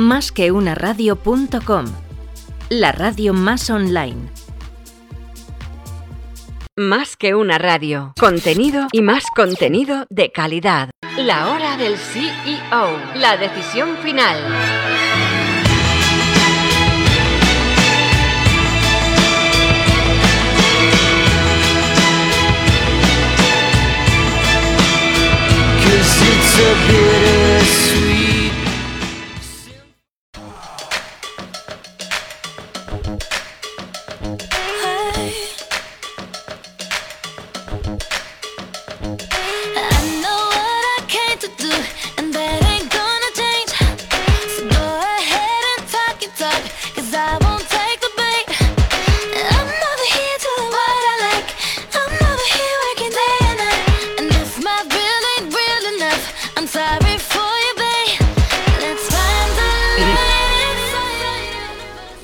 Más que una radio.com, la radio más online. Más que una radio. Contenido y más contenido de calidad. La hora del CEO. La decisión final.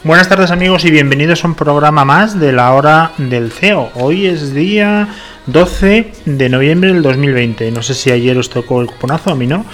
Buenas tardes amigos y bienvenidos a un programa más de la hora del CEO. Hoy es día 12 de noviembre del 2020. No sé si ayer os tocó el cuponazo, a mí no.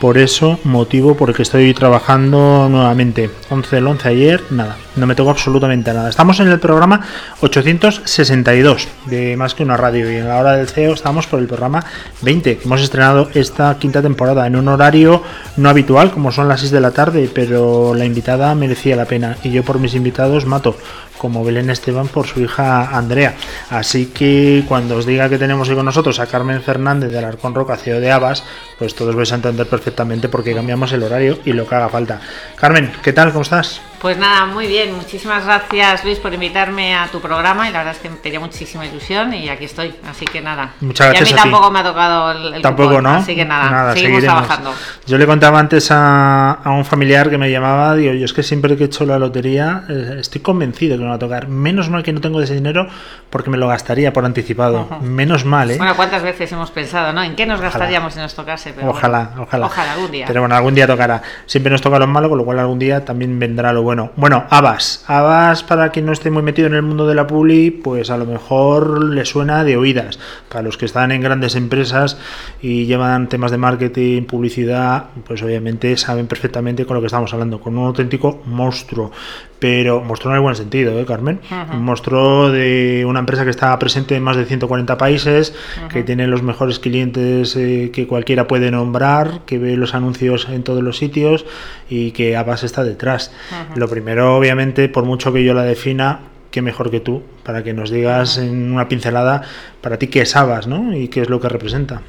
Por eso, motivo porque estoy trabajando nuevamente. 11 del 11 ayer, nada, no me tocó absolutamente nada. Estamos en el programa 862 de Más que una radio. Y en la hora del CEO estamos por el programa 20, que hemos estrenado esta quinta temporada en un horario no habitual, como son las 6 de la tarde, pero la invitada merecía la pena. Y yo por mis invitados mato como Belén Esteban por su hija Andrea. Así que cuando os diga que tenemos hoy con nosotros a Carmen Fernández de Alarcón Roca, CEO de Abas, pues todos vais a entender perfectamente por qué cambiamos el horario y lo que haga falta. Carmen, ¿qué tal? ¿Cómo estás? Pues nada, muy bien. Muchísimas gracias Luis por invitarme a tu programa y la verdad es que me tenía muchísima ilusión y aquí estoy. Así que nada. Muchas gracias. Y a mí tampoco me ha tocado el, Tampoco, ¿no? Así que nada, seguimos trabajando. Yo le contaba antes a, un familiar que me llamaba, digo, yo es que siempre que he hecho la lotería eh, estoy convencido que va a tocar. Menos mal que no tengo ese dinero porque me lo gastaría por anticipado. Menos mal, ¿eh? Bueno, ¿cuántas veces hemos pensado, ¿no? ¿En qué nos gastaríamos si nos tocase? ojalá, ojalá. Ojalá algún día. Pero bueno, algún día tocará. Siempre nos toca lo malo, con lo cual algún día también vendrá lo bueno. Bueno, Abas. Abas, para quien no esté muy metido en el mundo de la publi, pues a lo mejor le suena de oídas. Para los que están en grandes empresas y llevan temas de marketing, publicidad, pues obviamente saben perfectamente con lo que estamos hablando, con un auténtico monstruo. Pero monstruo en el buen sentido, ¿eh, Carmen? Un monstruo de una empresa que está presente en más de 140 países, que tiene los mejores clientes eh, que cualquiera puede nombrar, que ve los anuncios en todos los sitios y que Abas está detrás. Lo primero, obviamente, por mucho que yo la defina, qué mejor que tú, para que nos digas en una pincelada para ti qué es Abas, ¿no? Y qué es lo que representa.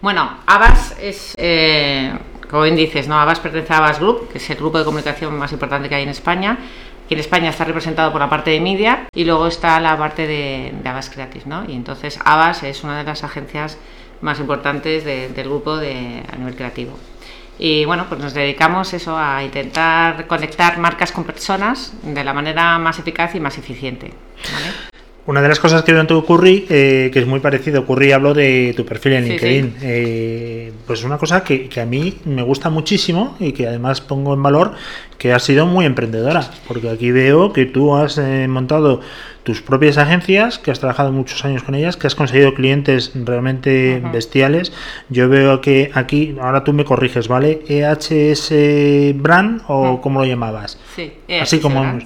Bueno, Abas es, eh, como bien dices, ¿no? Abas pertenece a Abas Group, que es el grupo de comunicación más importante que hay en España. Que en España está representado por la parte de media y luego está la parte de, de Abas Creative, ¿no? Y entonces Abas es una de las agencias más importantes del grupo de, a nivel creativo. Y bueno, pues nos dedicamos eso a intentar conectar marcas con personas de la manera más eficaz y más eficiente. Una de las cosas que veo en tu Curry, eh, que es muy parecido, Curry hablo de tu perfil en LinkedIn, eh, pues es una cosa que, que, a mí me gusta muchísimo y que además pongo en valor que has sido muy emprendedora, porque aquí veo que tú has eh, montado tus propias agencias, que has trabajado muchos años con ellas, que has conseguido clientes realmente bestiales. Yo veo que aquí, ahora tú me corriges, ¿vale? EHS Brand o cómo lo llamabas. Sí, Así como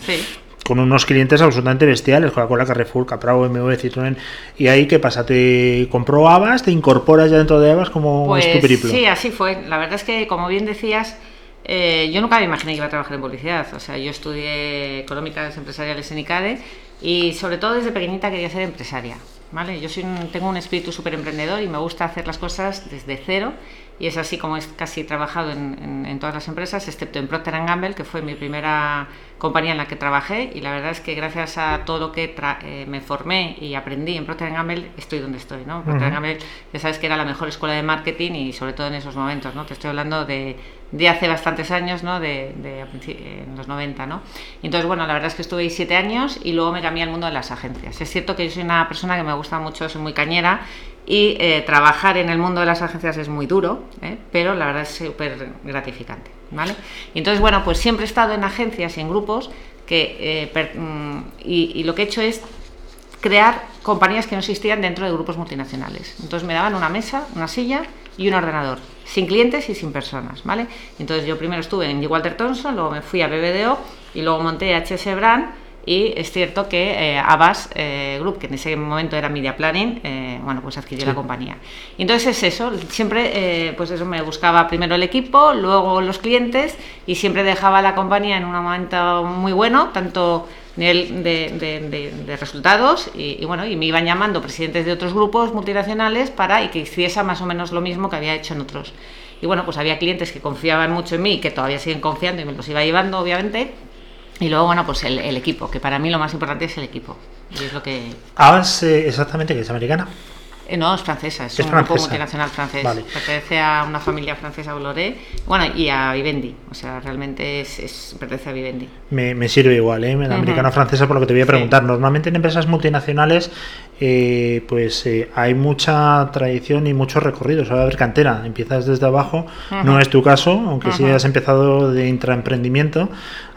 con unos clientes absolutamente bestiales, Coca-Cola, Carrefour, Capravo, BMW, Citroën. ¿Y ahí qué pasa? ¿Te compró Abas? ¿Te incorporas ya dentro de Abas? como pues, es tu? Sí, así fue. La verdad es que, como bien decías, eh, yo nunca me imaginé que iba a trabajar en publicidad. O sea, yo estudié económicas empresariales en ICADE y sobre todo desde pequeñita quería ser empresaria. ¿Vale? Yo soy tengo un espíritu súper emprendedor y me gusta hacer las cosas desde cero y es así como he casi trabajado en, en, todas las empresas, excepto en Procter Gamble, que fue mi primera compañía en la que trabajé y la verdad es que gracias a todo lo que eh, me formé y aprendí en Procter Gamble estoy donde estoy. ¿no? Procter Gamble ya sabes que era la mejor escuela de marketing y sobre todo en esos momentos. ¿no? Te estoy hablando de, de hace bastantes años, ¿no? de, en los 90. ¿no? Y entonces, bueno, la verdad es que estuve ahí siete años y luego me cambié al mundo de las agencias. Es cierto que yo soy una persona que me gusta mucho, soy muy cañera y eh, trabajar en el mundo de las agencias es muy duro, ¿eh? pero la verdad es súper gratificante. ¿vale? Y entonces, bueno, pues siempre he estado en agencias y en grupos que, eh, mm, y, y, lo que he hecho es crear compañías que no existían dentro de grupos multinacionales. Entonces me daban una mesa, una silla y un ordenador sin clientes y sin personas, ¿vale? Entonces yo primero estuve en G. Walter Thompson, luego me fui a BBDO y luego monté HS Brand y es cierto que eh, Abbas eh, Group, que en ese momento era Media Planning, eh, bueno, pues adquirió la compañía. Y entonces es eso, siempre, pues eso, me buscaba primero el equipo, luego los clientes y siempre dejaba la compañía en un momento muy bueno, tanto nivel de, resultados y, bueno, y me iban llamando presidentes de otros grupos multinacionales para y que hiciese más o menos lo mismo que había hecho en otros. Y bueno, pues había clientes que confiaban mucho en mí y que todavía siguen confiando y me los iba llevando, obviamente, y luego, bueno, pues el, equipo, que para mí lo más importante es el equipo. Y es lo que... ¿Avas eh, exactamente que es americana? Eh, no, es francesa, es, un grupo multinacional francés. Pertenece a una familia francesa Bolloré, bueno, y a Vivendi. O sea, realmente es, pertenece a Vivendi. Me, sirve igual, ¿eh? La americana francesa, por lo que te voy a preguntar. Normalmente en empresas multinacionales, eh, pues eh, hay mucha tradición y muchos recorridos. A haber cantera, empiezas desde abajo. No es tu caso, aunque sí has empezado de intraemprendimiento.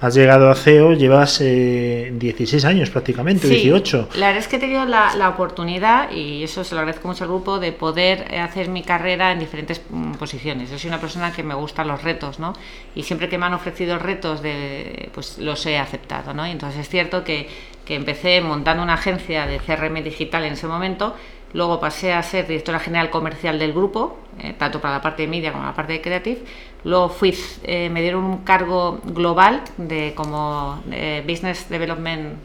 Has llegado a CEO, llevas 16 años prácticamente, 18. La verdad es que he tenido la, la oportunidad, y eso se lo agradezco mucho al grupo de poder eh, hacer mi carrera en diferentes mm, posiciones. Yo soy una persona que me gustan los retos, ¿no? Y siempre que me han ofrecido retos, de, pues los he aceptado, ¿no? Y entonces es cierto que, que empecé montando una agencia de CRM digital en ese momento, luego pasé a ser directora general comercial del grupo, eh, tanto para la parte de media como la parte de creative. Luego fui, eh, me dieron un cargo global de como Business Development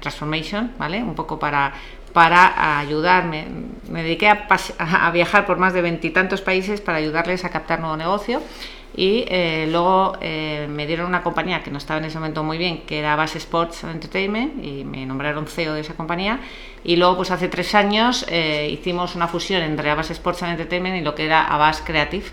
Transformation, ¿vale? Un poco para para ayudarme. Me dediqué a, viajar por más de veintitantos países para ayudarles a captar nuevo negocio y eh, luego eh, me dieron una compañía que no estaba en ese momento muy bien, que era Base Sports Entertainment y me nombraron CEO de esa compañía y luego pues hace tres años eh, hicimos una fusión entre Abbas Sports Entertainment y lo que era Abbas Creative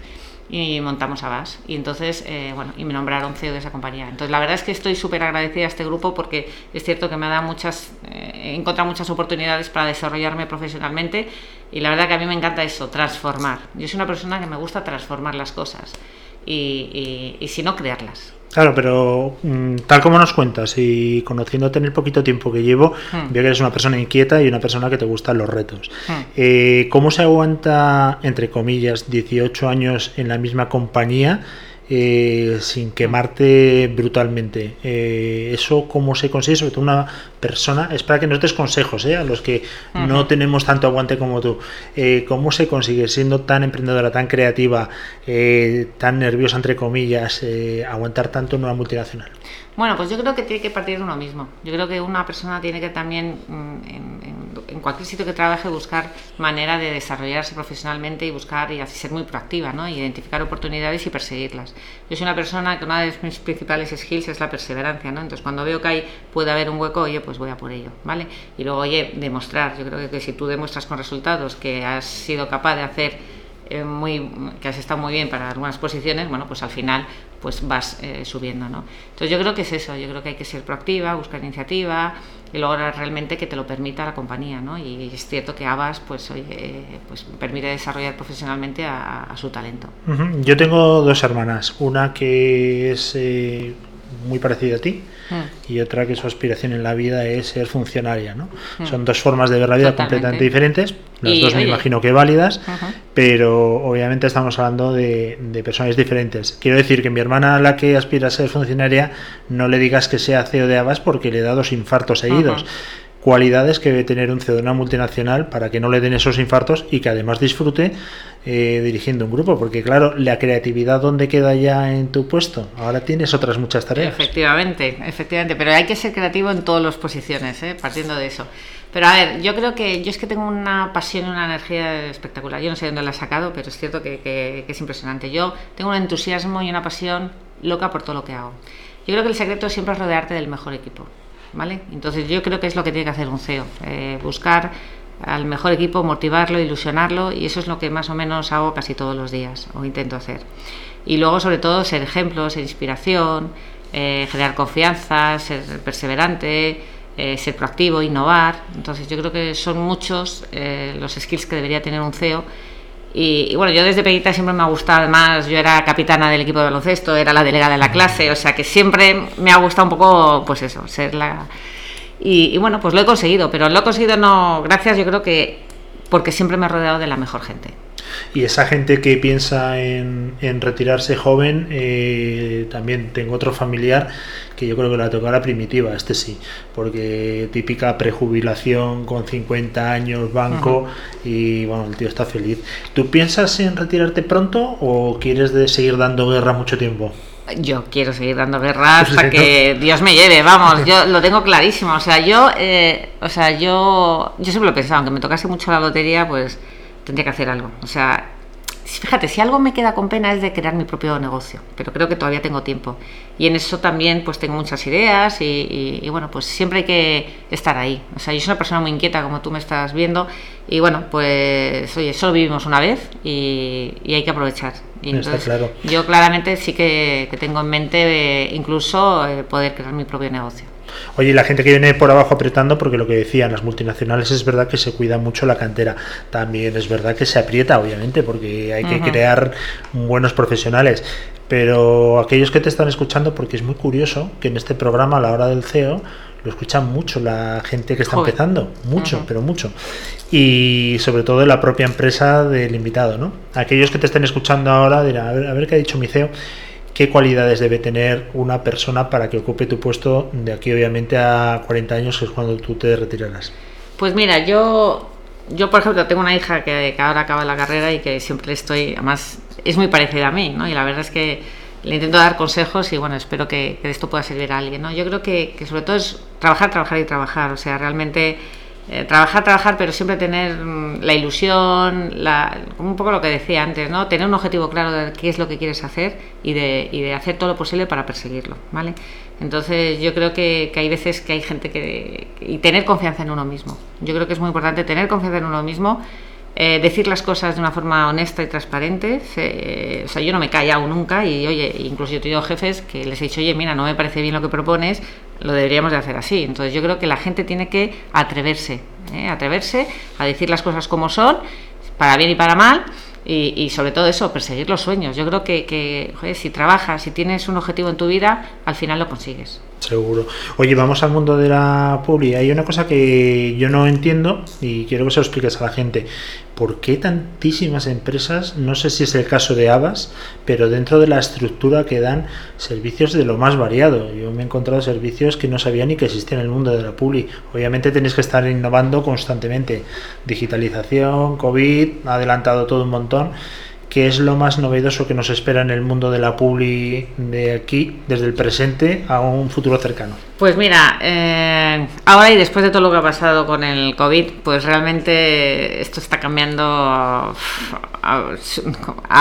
y montamos Abbas. Y entonces, eh, bueno, y me nombraron CEO de esa compañía. Entonces, la verdad es que estoy súper agradecida a este grupo porque es cierto que me ha dado muchas, eh, he encontrado muchas oportunidades para desarrollarme profesionalmente y la verdad que a mí me encanta eso, transformar. Yo soy una persona que me gusta transformar las cosas y, y si no, crearlas. Claro, pero mm, tal como nos cuentas y conociéndote en el poquito tiempo que llevo, hmm. veo que eres una persona inquieta y una persona que te gustan los retos. Hmm. Eh, ¿Cómo se aguanta, entre comillas, 18 años en la misma compañía? Eh, sin quemarte brutalmente. Eh, ¿Eso cómo se consigue? Sobre todo una persona, es para que nos des consejos a los que no tenemos tanto aguante como tú. ¿Cómo se consigue siendo tan emprendedora, tan creativa, tan nerviosa, entre comillas, aguantar tanto en una multinacional? Bueno, pues yo creo que tiene que partir de uno mismo. Yo creo que una persona tiene que también, mm, en, cualquier sitio que trabaje, buscar manera de desarrollarse profesionalmente y buscar y así ser muy proactiva, ¿no? identificar oportunidades y perseguirlas. Yo soy una persona que una de mis principales skills es la perseverancia, ¿no? Entonces, cuando veo que hay, puede haber un hueco, oye, pues voy a por ello, ¿vale? Y luego, oye, demostrar. Yo creo que si tú demuestras con resultados que has sido capaz de hacer eh, muy, que has estado muy bien para algunas posiciones, bueno, pues al final pues vas eh, subiendo, ¿no? Entonces yo creo que es eso, yo creo que hay que ser proactiva, buscar iniciativa y lograr realmente que te lo permita la compañía, ¿no? Y es cierto que Abbas, pues, oye, pues permite desarrollar profesionalmente a, su talento. Yo tengo dos hermanas, una que es eh, muy parecida a ti, y otra que su aspiración en la vida es ser funcionaria. ¿no? Son dos formas de ver la vida completamente diferentes, las dos me imagino que válidas, pero obviamente estamos hablando de, de, personas diferentes. Quiero decir que mi hermana, la que aspira a ser funcionaria, no le digas que sea CEO de Abbas porque le da dos infartos seguidos cualidades que debe tener un CEO de una multinacional para que no le den esos infartos y que además disfrute eh, dirigiendo un grupo, porque claro, la creatividad dónde queda ya en tu puesto, ahora tienes otras muchas tareas. Efectivamente, efectivamente, pero hay que ser creativo en todas las posiciones, ¿eh? partiendo de eso. Pero a ver, yo creo que yo es que tengo una pasión y una energía espectacular. Yo no sé dónde la he sacado, pero es cierto que, que es impresionante. Yo tengo un entusiasmo y una pasión loca por todo lo que hago. Yo creo que el secreto siempre es rodearte del mejor equipo. Entonces yo creo que es lo que tiene que hacer un CEO, eh, buscar al mejor equipo, motivarlo, ilusionarlo y eso es lo que más o menos hago casi todos los días o intento hacer. Y luego sobre todo ser ejemplo, ser inspiración, eh, generar confianza, ser perseverante, eh, ser proactivo, innovar. Entonces yo creo que son muchos los skills que debería tener un CEO y, bueno, yo desde pequeñita siempre me ha gustado, además yo era capitana del equipo de baloncesto, era la delegada de la clase, o sea que siempre me ha gustado un poco, pues eso, ser la... Y, bueno, pues lo he conseguido, pero lo he conseguido no, gracias yo creo que porque siempre me he rodeado de la mejor gente. Y esa gente que piensa en, retirarse joven, eh, también tengo otro familiar que yo creo que la toca la primitiva, este sí, porque típica prejubilación con 50 años, banco, y bueno, el tío está feliz. ¿Tú piensas en retirarte pronto o quieres de seguir dando guerra mucho tiempo? Yo quiero seguir dando guerra hasta que Dios me lleve, vamos, yo lo tengo clarísimo. O sea, yo, eh, o sea, yo, yo siempre lo he pensado, aunque me tocase mucho la lotería, pues tendría que hacer algo. O sea, fíjate, si algo me queda con pena es de crear mi propio negocio, pero creo que todavía tengo tiempo. Y en eso también pues tengo muchas ideas y, bueno, pues siempre hay que estar ahí. O sea, yo soy una persona muy inquieta, como tú me estás viendo, y bueno, pues oye, solo vivimos una vez y, hay que aprovechar. Y entonces, claro. Yo claramente sí que, tengo en mente eh, incluso eh, poder crear mi propio negocio. Oye, la gente que viene por abajo apretando, porque lo que decían las multinacionales es verdad que se cuida mucho la cantera. También es verdad que se aprieta, obviamente, porque hay que crear buenos profesionales. Pero aquellos que te están escuchando, porque es muy curioso que en este programa, a la hora del CEO, lo escuchan mucho la gente que está empezando, mucho, pero mucho. Y sobre todo la propia empresa del invitado, ¿no? Aquellos que te estén escuchando ahora dirán, a ver, a ver qué ha dicho mi CEO qué cualidades debe tener una persona para que ocupe tu puesto de aquí obviamente a 40 años, que es cuando tú te retirarás. Pues mira, yo, yo por ejemplo tengo una hija que, ahora acaba la carrera y que siempre estoy, además es muy parecida a mí, ¿no? Y la verdad es que le intento dar consejos y bueno, espero que, esto pueda servir a alguien, ¿no? Yo creo que, que sobre todo es trabajar, trabajar y trabajar, o sea, realmente eh, trabajar, trabajar, pero siempre tener mm, la ilusión, la, un poco lo que decía antes, ¿no? Tener un objetivo claro de qué es lo que quieres hacer y de, y de hacer todo lo posible para perseguirlo, ¿vale? Entonces yo creo que, hay veces que hay gente que... y tener confianza en uno mismo. Yo creo que es muy importante tener confianza en uno mismo, eh, decir las cosas de una forma honesta y transparente. o sea, yo no me he callado nunca y, oye, incluso yo he tenido jefes que les he dicho, oye, mira, no me parece bien lo que propones, lo deberíamos de hacer así. Entonces yo creo que la gente tiene que atreverse, ¿eh? atreverse a decir las cosas como son, para bien y para mal, y, sobre todo eso, perseguir los sueños. Yo creo que, que si trabajas, si tienes un objetivo en tu vida, al final lo consigues. Seguro. Oye, vamos al mundo de la publi. Hay una cosa que yo no entiendo y quiero que se lo expliques a la gente. ¿Por qué tantísimas empresas, no sé si es el caso de Avas, pero dentro de la estructura que dan servicios de lo más variado? Yo me he encontrado servicios que no sabía ni que existían en el mundo de la publi. Obviamente tenéis que estar innovando constantemente. Digitalización, COVID, ha adelantado todo un montón ¿Qué es lo más novedoso que nos espera en el mundo de la publi de aquí, desde el presente a un futuro cercano? Pues mira, eh, ahora y después de todo lo que ha pasado con el COVID, pues realmente esto está cambiando a,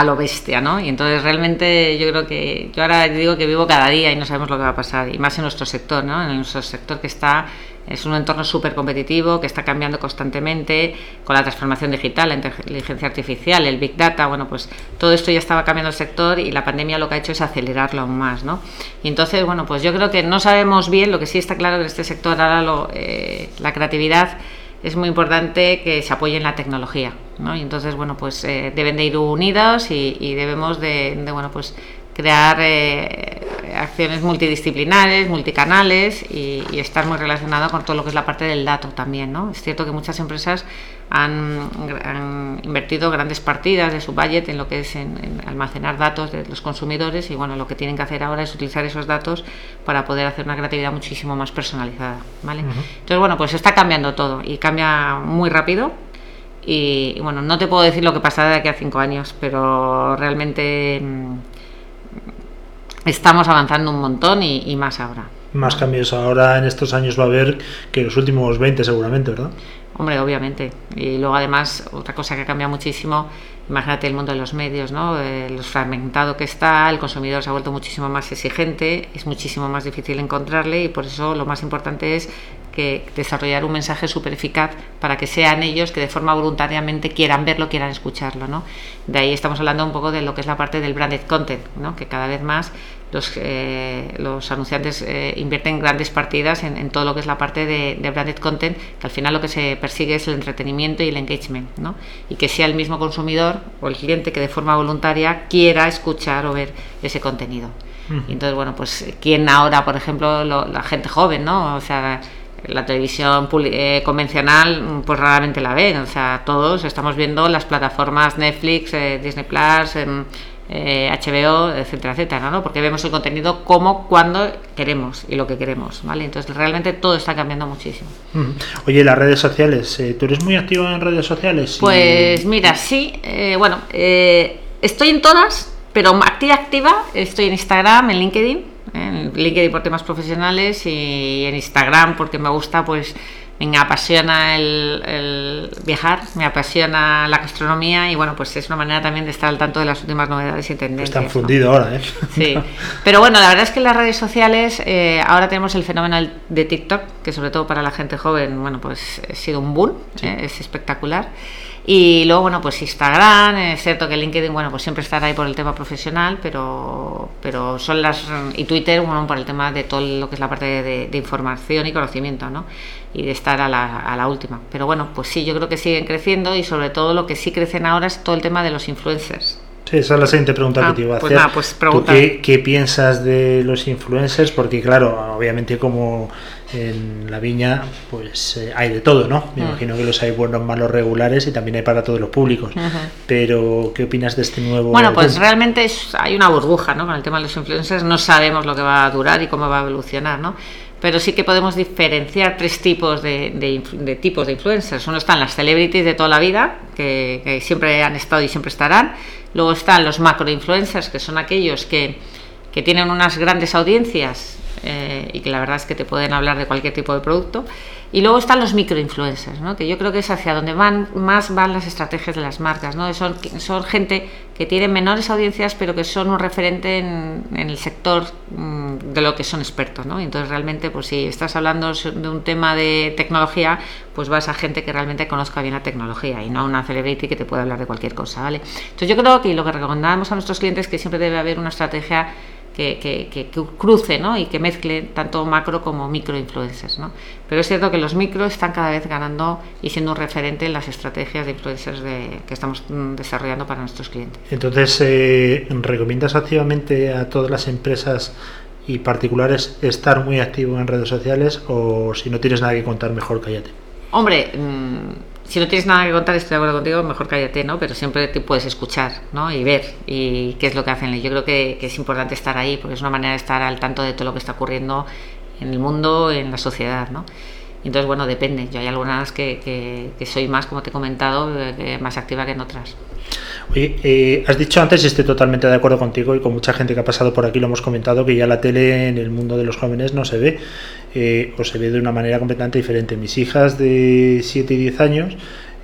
lo bestia, ¿no? Y entonces realmente yo creo que yo ahora digo que vivo cada día y no sabemos lo que va a pasar, y más en nuestro sector, ¿no? En nuestro sector que está es un entorno súper competitivo que está cambiando constantemente con la transformación digital, la inteligencia artificial, el big data. Bueno, pues todo esto ya estaba cambiando el sector y la pandemia lo que ha hecho es acelerarlo aún más, ¿no? Y entonces, bueno, pues yo creo que no sabemos bien, lo que sí está claro en este sector ahora lo, eh, la creatividad es muy importante que se apoye en la tecnología, ¿no? Y entonces, bueno, pues eh, deben de ir unidos y, debemos de, bueno, pues crear eh, acciones multidisciplinares, multicanales y, estar muy relacionado con todo lo que es la parte del dato también. ¿no? Es cierto que muchas empresas han, invertido grandes partidas de su budget en lo que es en, almacenar datos de los consumidores y bueno, lo que tienen que hacer ahora es utilizar esos datos para poder hacer una creatividad muchísimo más personalizada. ¿vale? Entonces, bueno, pues está cambiando todo y cambia muy rápido. Y, bueno, no te puedo decir lo que pasará de aquí a cinco años, pero realmente mm, estamos avanzando un montón y, más ahora. Más cambios ahora en estos años va a haber que los últimos 20 seguramente, ¿verdad? Hombre, obviamente. Y luego además otra cosa que ha cambiado muchísimo, imagínate el mundo de los medios, ¿no? Eh, lo fragmentado que está, el consumidor se ha vuelto muchísimo más exigente, es muchísimo más difícil encontrarle y por eso lo más importante es que desarrollar un mensaje súper eficaz para que sean ellos que de forma voluntariamente quieran verlo, quieran escucharlo. ¿no? De ahí estamos hablando un poco de lo que es la parte del branded content, ¿no? que cada vez más los, eh, los anunciantes eh, invierten grandes partidas en, todo lo que es la parte de, branded content, que al final lo que se persigue es el entretenimiento y el engagement, ¿no? y que sea el mismo consumidor o el cliente que de forma voluntaria quiera escuchar o ver ese contenido. Y entonces, bueno, pues, ¿quién ahora, por ejemplo, la gente joven, ¿no? O sea, la televisión eh, convencional pues raramente la ven, o sea, todos estamos viendo las plataformas Netflix, eh, Disney Plus, em, HBO, etcétera, etcétera, ¿no? Porque vemos el contenido como, cuando queremos y lo que queremos, ¿vale? Entonces realmente todo está cambiando muchísimo. Oye, las redes sociales, ¿tú eres muy activo en redes sociales? Pues mira, sí, bueno, estoy en todas, pero activa, activa, estoy en Instagram, en LinkedIn, en LinkedIn por temas profesionales y en Instagram porque me gusta, pues me apasiona el, viajar, me apasiona la gastronomía y bueno, pues es una manera también de estar al tanto de las últimas novedades y tendencias. Están fundido ahora, ¿eh? Sí, pero bueno, la verdad es que en las redes sociales eh, ahora tenemos el fenómeno de TikTok, que sobre todo para la gente joven, bueno, pues ha sido un boom, ¿eh? es espectacular. Y luego, bueno, pues Instagram, es cierto que LinkedIn, bueno, pues siempre estará ahí por el tema profesional, pero, pero son las. Y Twitter, bueno, por el tema de todo lo que es la parte de, información y conocimiento, ¿no? Y de estar a la, a la última. Pero bueno, pues sí, yo creo que siguen creciendo y sobre todo lo que sí crecen ahora es todo el tema de los influencers. Sí, esa es la siguiente pregunta que ah, te iba a pues hacer. pues qué, qué, piensas de los influencers? Porque claro, obviamente como en la viña pues eh, hay de todo, ¿no? Me mm. imagino que los hay buenos, malos, regulares y también hay para todos los públicos. Pero ¿qué opinas de este nuevo? Bueno, pues realmente hay una burbuja, ¿no? Con el tema de los influencers no sabemos lo que va a durar y cómo va a evolucionar, ¿no? Pero sí que podemos diferenciar tres tipos de, de, tipos de influencers. Uno están las celebrities de toda la vida, que, que siempre han estado y siempre estarán. Luego están los macro influencers, que son aquellos que, que tienen unas grandes audiencias eh, y que la verdad es que te pueden hablar de cualquier tipo de producto. Y luego están los microinfluencers, ¿no? que yo creo que es hacia donde van más van las estrategias de las marcas. ¿no? Son, son gente que tiene menores audiencias, pero que son un referente en, el sector mm, de lo que son expertos. ¿no? entonces realmente, pues si estás hablando de un tema de tecnología, pues vas a gente que realmente conozca bien la tecnología y no a una celebrity que te pueda hablar de cualquier cosa. ¿vale? Entonces yo creo que lo que recomendamos a nuestros clientes es que siempre debe haber una estrategia que, cruce ¿no? y que mezcle tanto macro como micro influencers. ¿no? Pero es cierto que los micros están cada vez ganando y siendo un referente en las estrategias de influencers de, que estamos mm, desarrollando para nuestros clientes. Entonces, eh, ¿recomiendas activamente a todas las empresas y particulares estar muy activo en redes sociales o si no tienes nada que contar, mejor cállate? Hombre, mm, si no tienes nada que contar, estoy de acuerdo contigo, mejor cállate, ¿no? Pero siempre te puedes escuchar, ¿no? Y ver y qué es lo que hacen. Yo creo que, es importante estar ahí, porque es una manera de estar al tanto de todo lo que está ocurriendo en el mundo, en la sociedad, ¿no? Entonces, bueno, depende. Yo hay algunas que, que, soy más, como te he comentado, eh, más activa que en otras. Oye, eh, has dicho antes, y estoy totalmente de acuerdo contigo y con mucha gente que ha pasado por aquí lo hemos comentado, que ya la tele en el mundo de los jóvenes no se ve. Eh, o se ve de una manera completamente diferente. Mis hijas de 7 y 10 años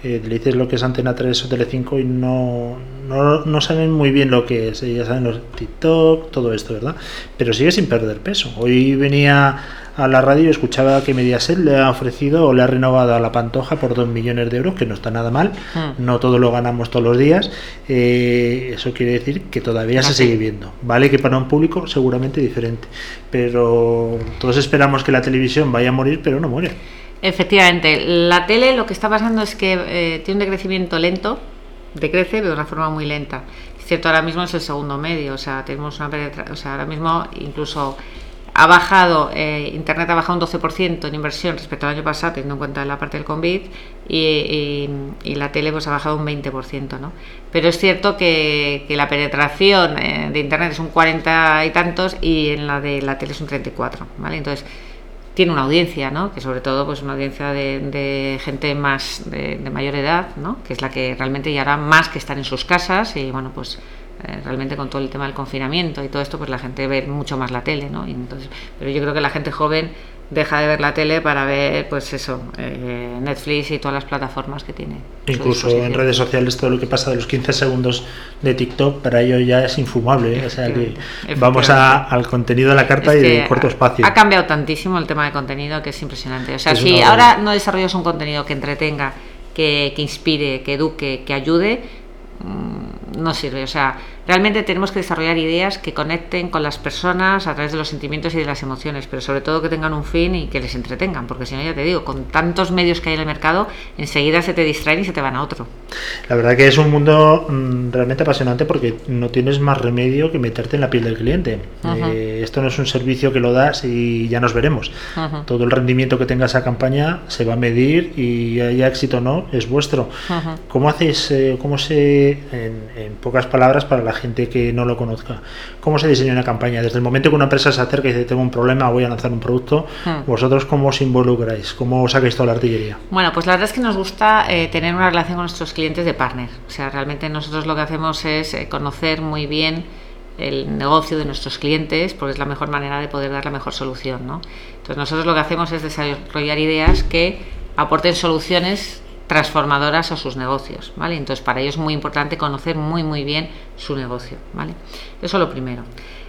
eh, le dices lo que es Antena 3 o Tele5 y no, no, no, saben muy bien lo que es. Ya saben los TikTok, todo esto, ¿verdad? Pero sigue sin perder peso. Hoy venía a la radio y escuchaba que Mediaset le ha ofrecido o le ha renovado a la Pantoja por 2 millones de euros, que no está nada mal, hmm. no todo lo ganamos todos los días, eh, eso quiere decir que todavía se sigue viendo, ¿vale? Que para un público seguramente diferente, pero todos esperamos que la televisión vaya a morir, pero no muere. Efectivamente, la tele lo que está pasando es que eh, tiene un decrecimiento lento, decrece de una forma muy lenta. Es cierto, ahora mismo es el segundo medio, o sea, tenemos una o sea, ahora mismo incluso ha bajado, eh, Internet ha bajado un 12% en inversión respecto al año pasado, teniendo en cuenta la parte del COVID, y, la tele pues, ha bajado un 20%. ¿no? Pero es cierto que, la penetración eh, de Internet es un 40 y tantos y en la de la tele es un 34. ¿vale? Entonces, tiene una audiencia, ¿no? que sobre todo pues una audiencia de, gente más de, de, mayor edad, ¿no? que es la que realmente ya hará más que estar en sus casas y bueno, pues realmente con todo el tema del confinamiento y todo esto, pues la gente ve mucho más la tele, ¿no? entonces, pero yo creo que la gente joven deja de ver la tele para ver, pues eso, eh, Netflix y todas las plataformas que tiene. Incluso en redes sociales todo lo que pasa de los 15 segundos de TikTok para ellos ya es infumable, ¿eh? o sea que vamos al contenido de la carta y de corto espacio. Ha cambiado tantísimo el tema de contenido que es impresionante. O sea, si ahora no desarrollas un contenido que entretenga, que, que inspire, que eduque, que ayude, mm, no sirve. O sea, realmente tenemos que desarrollar ideas que conecten con las personas a través de los sentimientos y de las emociones, pero sobre todo que tengan un fin y que les entretengan, porque si no, ya te digo, con tantos medios que hay en el mercado, enseguida se te distraen y se te van a otro. La verdad que es un mundo mm, realmente apasionante porque no tienes más remedio que meterte en la piel del cliente. Eh, esto no es un servicio que lo das y ya nos veremos. Todo el rendimiento que tenga esa campaña se va a medir y haya éxito o no, es vuestro. ¿Cómo hacéis, eh, cómo se, en, en pocas palabras, para la gente que no lo conozca. ¿Cómo se diseña una campaña? Desde el momento que una empresa se acerca y dice tengo un problema, voy a lanzar un producto, hmm. ¿vosotros cómo os involucráis? ¿Cómo os sacáis toda la artillería? Bueno, pues la verdad es que nos gusta eh, tener una relación con nuestros clientes de partner. O sea, realmente nosotros lo que hacemos es eh, conocer muy bien el negocio de nuestros clientes, porque es la mejor manera de poder dar la mejor solución. ¿no? Entonces nosotros lo que hacemos es desarrollar ideas que aporten soluciones transformadoras a sus negocios, ¿vale? Entonces para ellos es muy importante conocer muy muy bien su negocio, ¿vale? Eso es lo primero.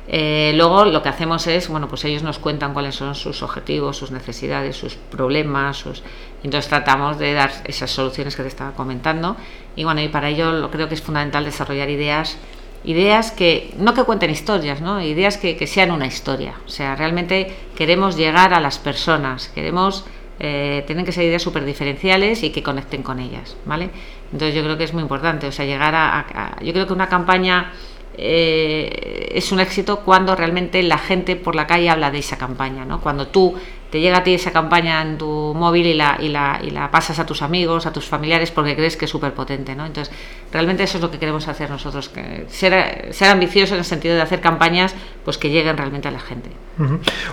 Eh, luego lo que hacemos es, bueno, pues ellos nos cuentan cuáles son sus objetivos, sus necesidades, sus problemas, sus... entonces tratamos de dar esas soluciones que te estaba comentando y bueno, y para ello lo creo que es fundamental desarrollar ideas, ideas que, no que cuenten historias, ¿no? Ideas que, que sean una historia, o sea, realmente queremos llegar a las personas, queremos eh, tienen que ser ideas súper diferenciales y que conecten con ellas, ¿vale? Entonces yo creo que es muy importante, o sea, llegar a... yo creo que una campaña eh, es un éxito cuando realmente la gente por la calle habla de esa campaña, ¿no? Cuando tú te llega a ti esa campaña en tu móvil y la, y la, y la pasas a tus amigos, a tus familiares, porque crees que es súper potente, ¿no? Entonces, realmente eso es lo que queremos hacer nosotros, que ser, ser ambiciosos en el sentido de hacer campañas pues que lleguen realmente a la gente.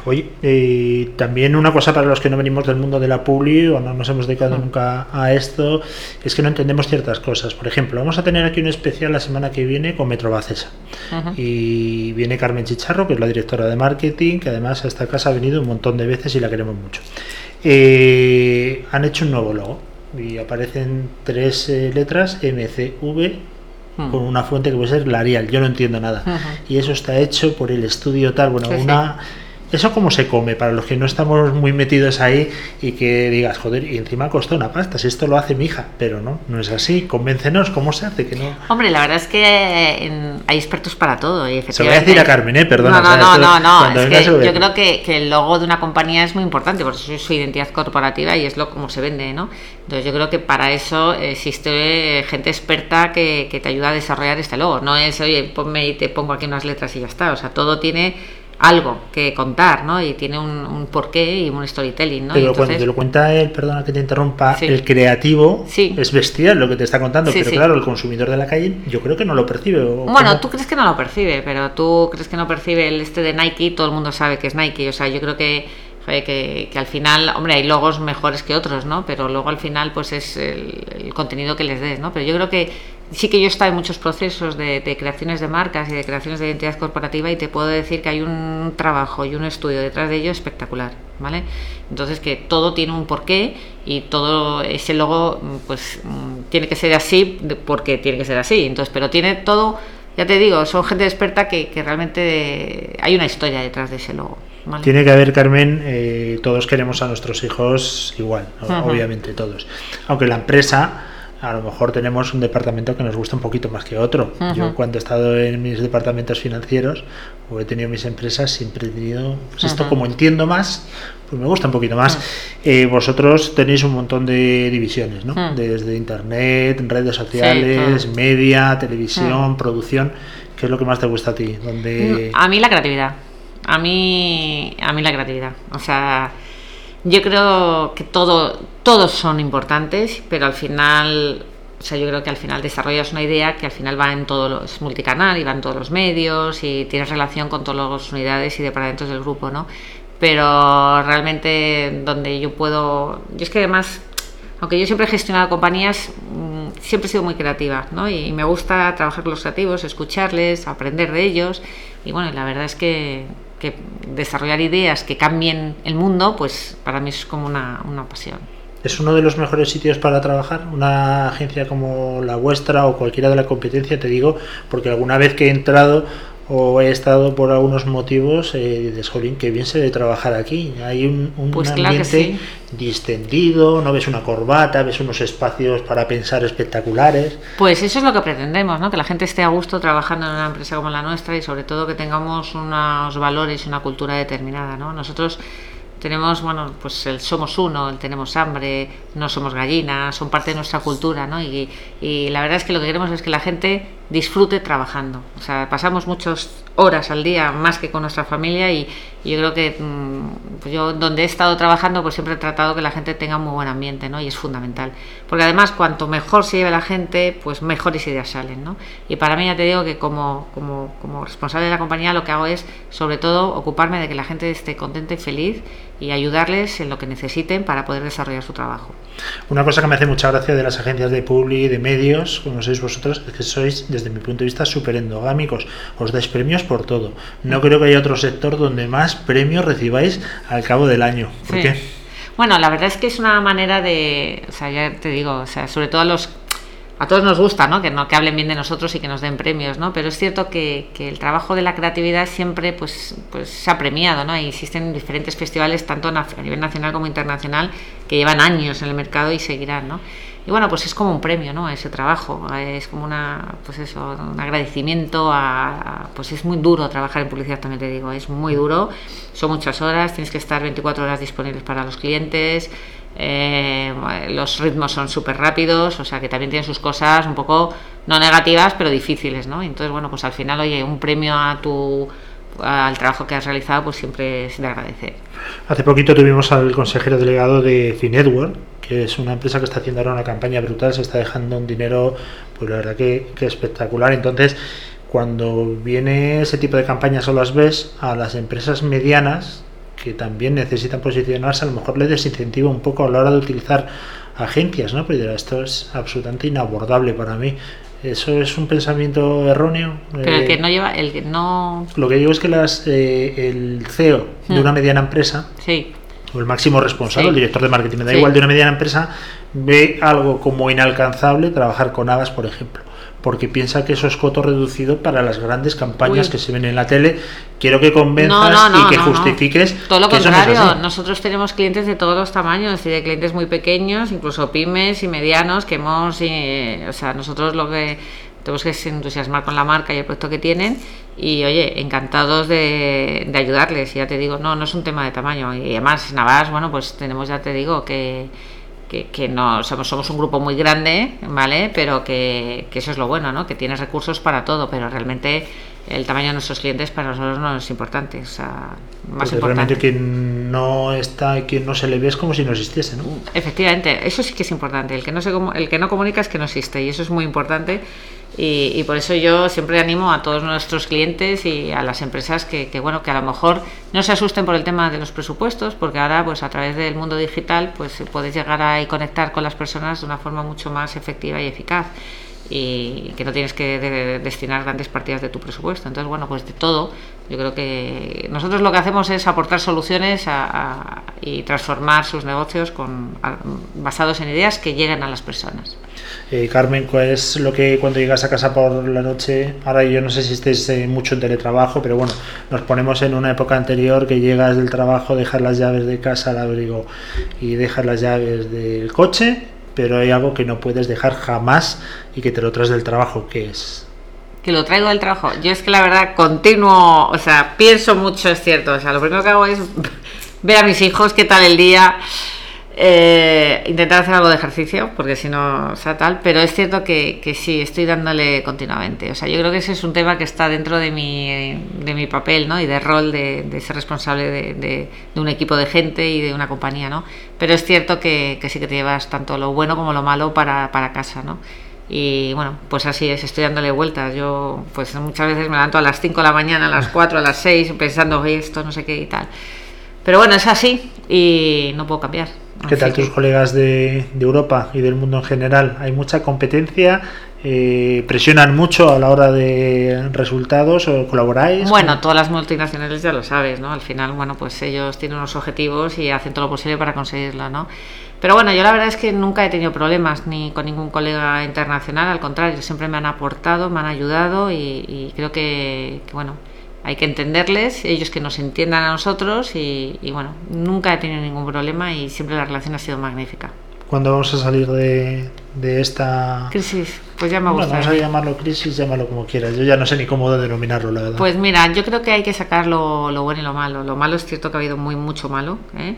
Oye, eh, también una cosa para los que no venimos del mundo de la publi o no nos hemos dedicado nunca a esto, es que no entendemos ciertas cosas. Por ejemplo, vamos a tener aquí un especial la semana que viene con Metro Bacesa. Y viene Carmen Chicharro, que es la directora de marketing, que además a esta casa ha venido un montón de veces y la queremos mucho. Eh, han hecho un nuevo logo y aparecen tres eh, letras MCV hmm. con una fuente que puede ser Larial, yo no entiendo nada. Y eso está hecho por el estudio tal, bueno, una... ¿Eso cómo se come? Para los que no estamos muy metidos ahí y que digas, joder, y encima costó una pasta, si esto lo hace mi hija, pero no, no es así. Convéncenos, ¿cómo se hace que no? Hombre, la verdad es que hay expertos para todo. Y se lo voy a decir a Carmen, ¿eh? Perdona. No, no, no, no, Es que yo creo que, que, el logo de una compañía es muy importante, porque eso es su identidad corporativa y es lo como se vende, ¿no? Entonces yo creo que para eso existe gente experta que, que te ayuda a desarrollar este logo. No es, oye, ponme y te pongo aquí unas letras y ya está. O sea, todo tiene algo que contar, ¿no? Y tiene un, porqué y un storytelling, ¿no? Pero cuando te lo cuenta él, perdona que te interrumpa, el creativo es bestial lo que te está contando, pero claro, el consumidor de la calle yo creo que no lo percibe. Bueno, tú crees que no lo percibe, pero tú crees que no percibe el este de Nike, todo el mundo sabe que es Nike, o sea, yo creo que que, que, al final, hombre, hay logos mejores que otros, ¿no? Pero luego al final, pues es el, contenido que les des, ¿no? Pero yo creo que sí que yo he estado en muchos procesos de, de, creaciones de marcas y de creaciones de identidad corporativa y te puedo decir que hay un trabajo y un estudio detrás de ello espectacular, ¿vale? Entonces que todo tiene un porqué y todo ese logo, pues tiene que ser así porque tiene que ser así. Entonces, pero tiene todo, ya te digo, son gente experta que, que realmente hay una historia detrás de ese logo. Tiene que haber, Carmen, eh, todos queremos a nuestros hijos igual, obviamente todos. Aunque la empresa, a lo mejor tenemos un departamento que nos gusta un poquito más que otro. Yo cuando he estado en mis departamentos financieros o he tenido mis empresas, siempre he tenido, pues esto como entiendo más, pues me gusta un poquito más. Eh, vosotros tenéis un montón de divisiones, ¿no? Desde internet, redes sociales, media, televisión, producción. ¿Qué es lo que más te gusta a ti? Donde... A mí la creatividad a mí, a mí la creatividad. O sea, yo creo que todo, todos son importantes, pero al final, o sea, yo creo que al final desarrollas una idea que al final va en todos los, multicanal y va en todos los medios y tienes relación con todas las unidades y departamentos del grupo, ¿no? Pero realmente donde yo puedo, yo es que además, aunque yo siempre he gestionado compañías, mm, siempre he sido muy creativa, ¿no? Y me gusta trabajar con los creativos, escucharles, aprender de ellos. Y bueno, la verdad es que que desarrollar ideas que cambien el mundo, pues para mí es como una, una pasión. ¿Es uno de los mejores sitios para trabajar? Una agencia como la vuestra o cualquiera de la competencia, te digo, porque alguna vez que he entrado o he estado por algunos motivos eh, de Jolín, que bien se debe trabajar aquí. Hay un, un Pues claro ambiente sí. distendido, no ves una corbata, ves unos espacios para pensar espectaculares. Pues eso es lo que pretendemos, ¿no? Que la gente esté a gusto trabajando en una empresa como la nuestra y sobre todo que tengamos unos valores y una cultura determinada, ¿no? Nosotros tenemos, bueno, pues el somos uno, el tenemos hambre, no somos gallinas, son parte de nuestra cultura, ¿no? Y, y la verdad es que lo que queremos es que la gente disfrute trabajando. O sea, pasamos muchas horas al día más que con nuestra familia y, yo creo que mm, pues yo donde he estado trabajando pues siempre he tratado que la gente tenga un muy buen ambiente, ¿no? Y es fundamental. Porque además cuanto mejor se lleve la gente, pues mejores ideas salen, ¿no? Y para mí ya te digo que como, como, como responsable de la compañía lo que hago es sobre todo ocuparme de que la gente esté contenta y feliz y ayudarles en lo que necesiten para poder desarrollar su trabajo. Una cosa que me hace mucha gracia de las agencias de publi, de medios, como sois vosotros, es que sois, desde mi punto de vista, súper endogámicos. Os dais premios por todo. No creo que haya otro sector donde más premios recibáis al cabo del año. ¿Por Sí. qué? Bueno, la verdad es que es una manera de, o sea, ya te digo, o sea, sobre todo a los a todos nos gusta, ¿no? Que no que hablen bien de nosotros y que nos den premios, ¿no? Pero es cierto que, el trabajo de la creatividad siempre pues pues se ha premiado, ¿no? Y existen diferentes festivales tanto a nivel nacional como internacional que llevan años en el mercado y seguirán, ¿no? Y bueno, pues es como un premio, ¿no? Ese trabajo, es como una, pues eso, un agradecimiento a, a- pues es muy duro trabajar en publicidad, también te digo, es muy duro, son muchas horas, tienes que estar 24 horas disponibles para los clientes, eh, los ritmos son súper rápidos, o sea que también tienen sus cosas un poco, no negativas, pero difíciles, ¿no? Entonces, bueno, pues al final, oye, un premio a tu al trabajo que has realizado, pues siempre es de agradecer. Hace poquito tuvimos al consejero delegado de Finetwork, que es una empresa que está haciendo ahora una campaña brutal, se está dejando un dinero, pues la verdad que, que espectacular. Entonces, cuando viene ese tipo de campañas o las ves, a las empresas medianas, que también necesitan posicionarse, a lo mejor les desincentiva un poco a la hora de utilizar agencias, ¿no? Pero dirá, esto es absolutamente inabordable para mí. ¿Eso es un pensamiento erróneo? Pero el Eh, que no lleva, el que no, Lo que digo es que las, eh, el CEO de Hmm. una mediana empresa sí, o el máximo responsable, Sí. el director de marketing, me da Sí. igual de una mediana empresa, ve algo como inalcanzable trabajar con hadas, por ejemplo, porque piensa que eso es coto reducido para las grandes campañas Uy. que se ven en la tele. Quiero que convenzas No, no, no, y que justifiques Todo lo que eso no es contrario, así. nosotros tenemos clientes de todos los tamaños y de clientes muy pequeños, incluso pymes y medianos, que hemos, eh, o sea, nosotros lo que tenemos que entusiasmar con la marca y el proyecto que tienen y, oye, encantados de, de ayudarles, ya te digo, no, no es un tema de tamaño y además en Navas, bueno, pues tenemos, ya te digo, que que, no somos, somos un grupo muy grande, ¿vale? Pero que, que eso es lo bueno, ¿no? Que tienes recursos para todo, pero realmente el tamaño de nuestros clientes para nosotros no es importante, o sea, más Porque importante. realmente quien no está, quien no se le ve es como si no existiese, ¿no? Efectivamente, eso sí que es importante. El que no se el que no comunica es que no existe y eso es muy importante. Y, y por eso yo siempre animo a todos nuestros clientes y a las empresas que, que, bueno que a lo mejor no se asusten por el tema de los presupuestos, porque ahora pues a través del mundo digital pues puedes llegar a y conectar con las personas de una forma mucho más efectiva y eficaz y que no tienes que de- de- destinar grandes partidas de tu presupuesto. Entonces, bueno, pues de todo, yo creo que nosotros lo que hacemos es aportar soluciones a- y transformar sus negocios con, basados en ideas que lleguen a las personas. Eh, Carmen, ¿cuál es lo que cuando llegas a casa por la noche? Ahora yo no sé si estés eh, mucho en teletrabajo, pero bueno, nos ponemos en una época anterior que llegas del trabajo, dejas las llaves de casa al abrigo y dejas las llaves del coche, pero hay algo que no puedes dejar jamás y que te lo traes del trabajo, que es Que lo traigo del trabajo. Yo es que la verdad continuo, o sea, pienso mucho, es cierto. O sea, lo primero que hago es ver a mis hijos qué tal el día, eh, intentar hacer algo de ejercicio, porque si no, o sea, tal. Pero es cierto que, que sí, estoy dándole continuamente. O sea, yo creo que ese es un tema que está dentro de mi, de mi papel, ¿no? Y de rol de, de ser responsable de, de- de un equipo de gente y de una compañía, ¿no? Pero es cierto que, que sí que te llevas tanto lo bueno como lo malo para, para casa, ¿no? Y bueno, pues así es, estoy dándole vueltas. Yo, pues muchas veces me levanto a las 5 de la mañana, a las 4, a las 6, pensando, oye, esto, no sé qué y tal. Pero bueno, es así y no puedo cambiar. ¿Qué tal tus colegas de, de Europa y del mundo en general? ¿Hay mucha competencia? Eh, ¿Presionan mucho a la hora de resultados o colaboráis? Bueno, todas las multinacionales ya lo sabes, ¿no? Al final, bueno, pues ellos tienen unos objetivos y hacen todo lo posible para conseguirlo, ¿no? Pero bueno, yo la verdad es que nunca he tenido problemas ni con ningún colega internacional, al contrario, siempre me han aportado, me han ayudado y, creo que, bueno, hay que entenderles, ellos que nos entiendan a nosotros y, bueno, nunca he tenido ningún problema y siempre la relación ha sido magnífica. ¿Cuándo vamos a salir de, esta crisis? Pues ya me gusta. vamos a llamarlo crisis, llámalo como quieras. Yo ya no sé ni cómo denominarlo, la verdad. Pues mira, yo creo que hay que sacar lo, lo bueno y lo malo. Lo malo es cierto que ha habido muy mucho malo, ¿eh?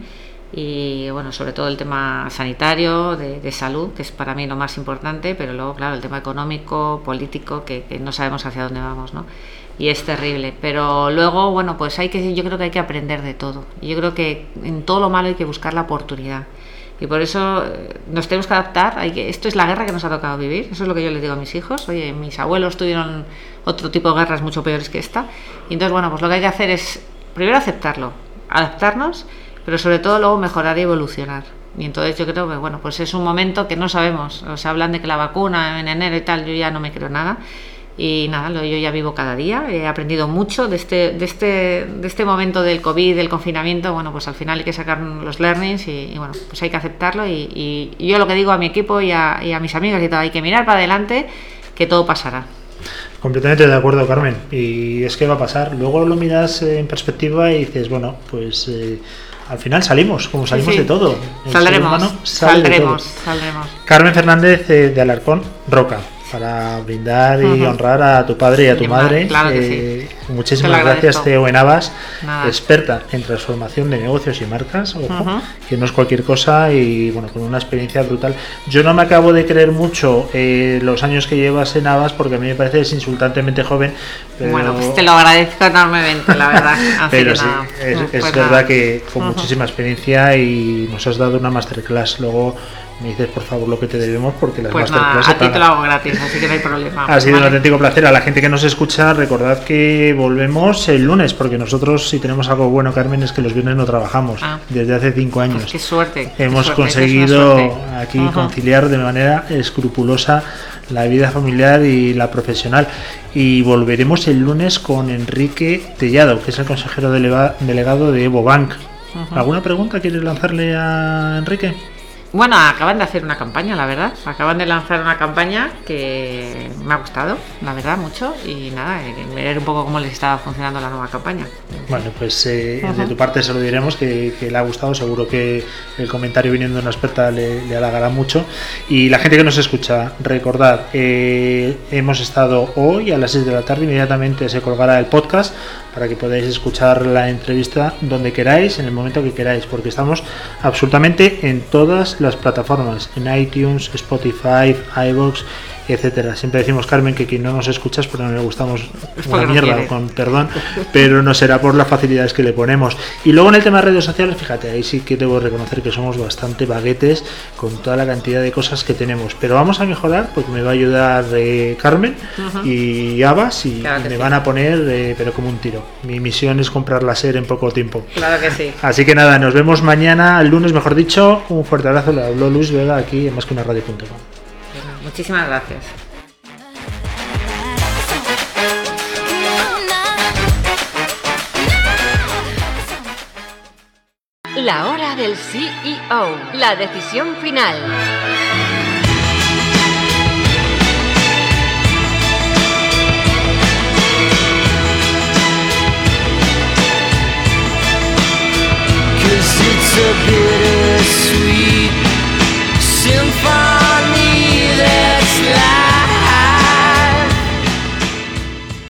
y bueno, sobre todo el tema sanitario, de, salud, que es para mí lo más importante, pero luego, claro, el tema económico, político, que, no sabemos hacia dónde vamos, ¿no? Y es terrible. Pero luego, bueno, pues hay que, yo creo que hay que aprender de todo. Yo creo que en todo lo malo hay que buscar la oportunidad. Y por eso eh, nos tenemos que adaptar. Hay que, esto es la guerra que nos ha tocado vivir. Eso es lo que yo les digo a mis hijos. Oye, mis abuelos tuvieron otro tipo de guerras mucho peores que esta. Y entonces, bueno, pues lo que hay que hacer es primero aceptarlo, adaptarnos pero sobre todo luego mejorar y evolucionar. Y entonces yo creo que bueno, pues es un momento que no sabemos. O sea, hablan de que la vacuna en enero y tal, yo ya no me creo nada. Y nada, yo ya vivo cada día, he aprendido mucho de este, de este, de este momento del COVID, del confinamiento. Bueno, pues al final hay que sacar los learnings y, bueno, pues hay que aceptarlo. Y, yo lo que digo a mi equipo y a, y a mis amigos y todo, hay que mirar para adelante que todo pasará. Completamente de acuerdo, Carmen. Y es que va a pasar. Luego lo miras en perspectiva y dices, bueno, pues eh, al final salimos, como salimos de todo. saldremos, saldremos, saldremos. Carmen Fernández eh, de Alarcón, Roca para brindar y honrar a tu padre y a tu madre. Eh, muchísimas gracias, Teo Enavas, experta en transformación de negocios y marcas, que no es cualquier cosa y bueno, con una experiencia brutal. Yo no me acabo de creer mucho eh, los años que llevas en Navas porque a mí me parece es insultantemente joven. Bueno, pues te lo agradezco enormemente, la verdad. pero sí, es, pues verdad que con muchísima experiencia y nos has dado una masterclass. Luego me dices por favor lo que te debemos porque las pues nada, a ti te lo hago gratis, así que no hay problema. Ha sido un auténtico placer. A la gente que nos escucha, recordad que volvemos el lunes, porque nosotros si tenemos algo bueno, Carmen, es que los viernes no trabajamos ah. desde hace cinco años. Pues qué suerte. Hemos conseguido aquí conciliar de manera escrupulosa la vida familiar y la profesional. Y volveremos el lunes con Enrique Tellado, que es el consejero delegado de Evo Bank. ¿Alguna pregunta quieres lanzarle a Enrique? Bueno, acaban de hacer una campaña, la verdad. Acaban de lanzar una campaña que me ha gustado, la verdad, mucho. Y nada, eh, ver un poco cómo les estaba funcionando la nueva campaña. Bueno, pues eh, de tu parte se lo diremos que, le ha gustado. Seguro que el comentario viniendo de una experta le, halagará mucho. Y la gente que nos escucha, recordad, eh, hemos estado hoy a las 6 de la tarde, inmediatamente se colgará el podcast para que podáis escuchar la entrevista donde queráis, en el momento que queráis, porque estamos absolutamente en todas las plataformas, en iTunes, Spotify, iVoox etcétera. Siempre decimos, Carmen, que quien no nos escuchas porque no le gustamos una mierda, con perdón, pero no será por las facilidades que le ponemos. Y luego en el tema de redes sociales, fíjate, ahí sí que debo reconocer que somos bastante baguetes con toda la cantidad de cosas que tenemos. Pero vamos a mejorar porque me va a ayudar eh, Carmen y Abas y, me van a poner, eh, pero como un tiro. Mi misión es comprar la SER en poco tiempo. Claro que sí. Así que nada, nos vemos mañana, el lunes mejor dicho. Un fuerte abrazo, le habló Luis Vega aquí en más que una radio.com. Muchísimas gracias. La hora del CEO, la decisión final. Cause it's a bittersweet symphony that's loud.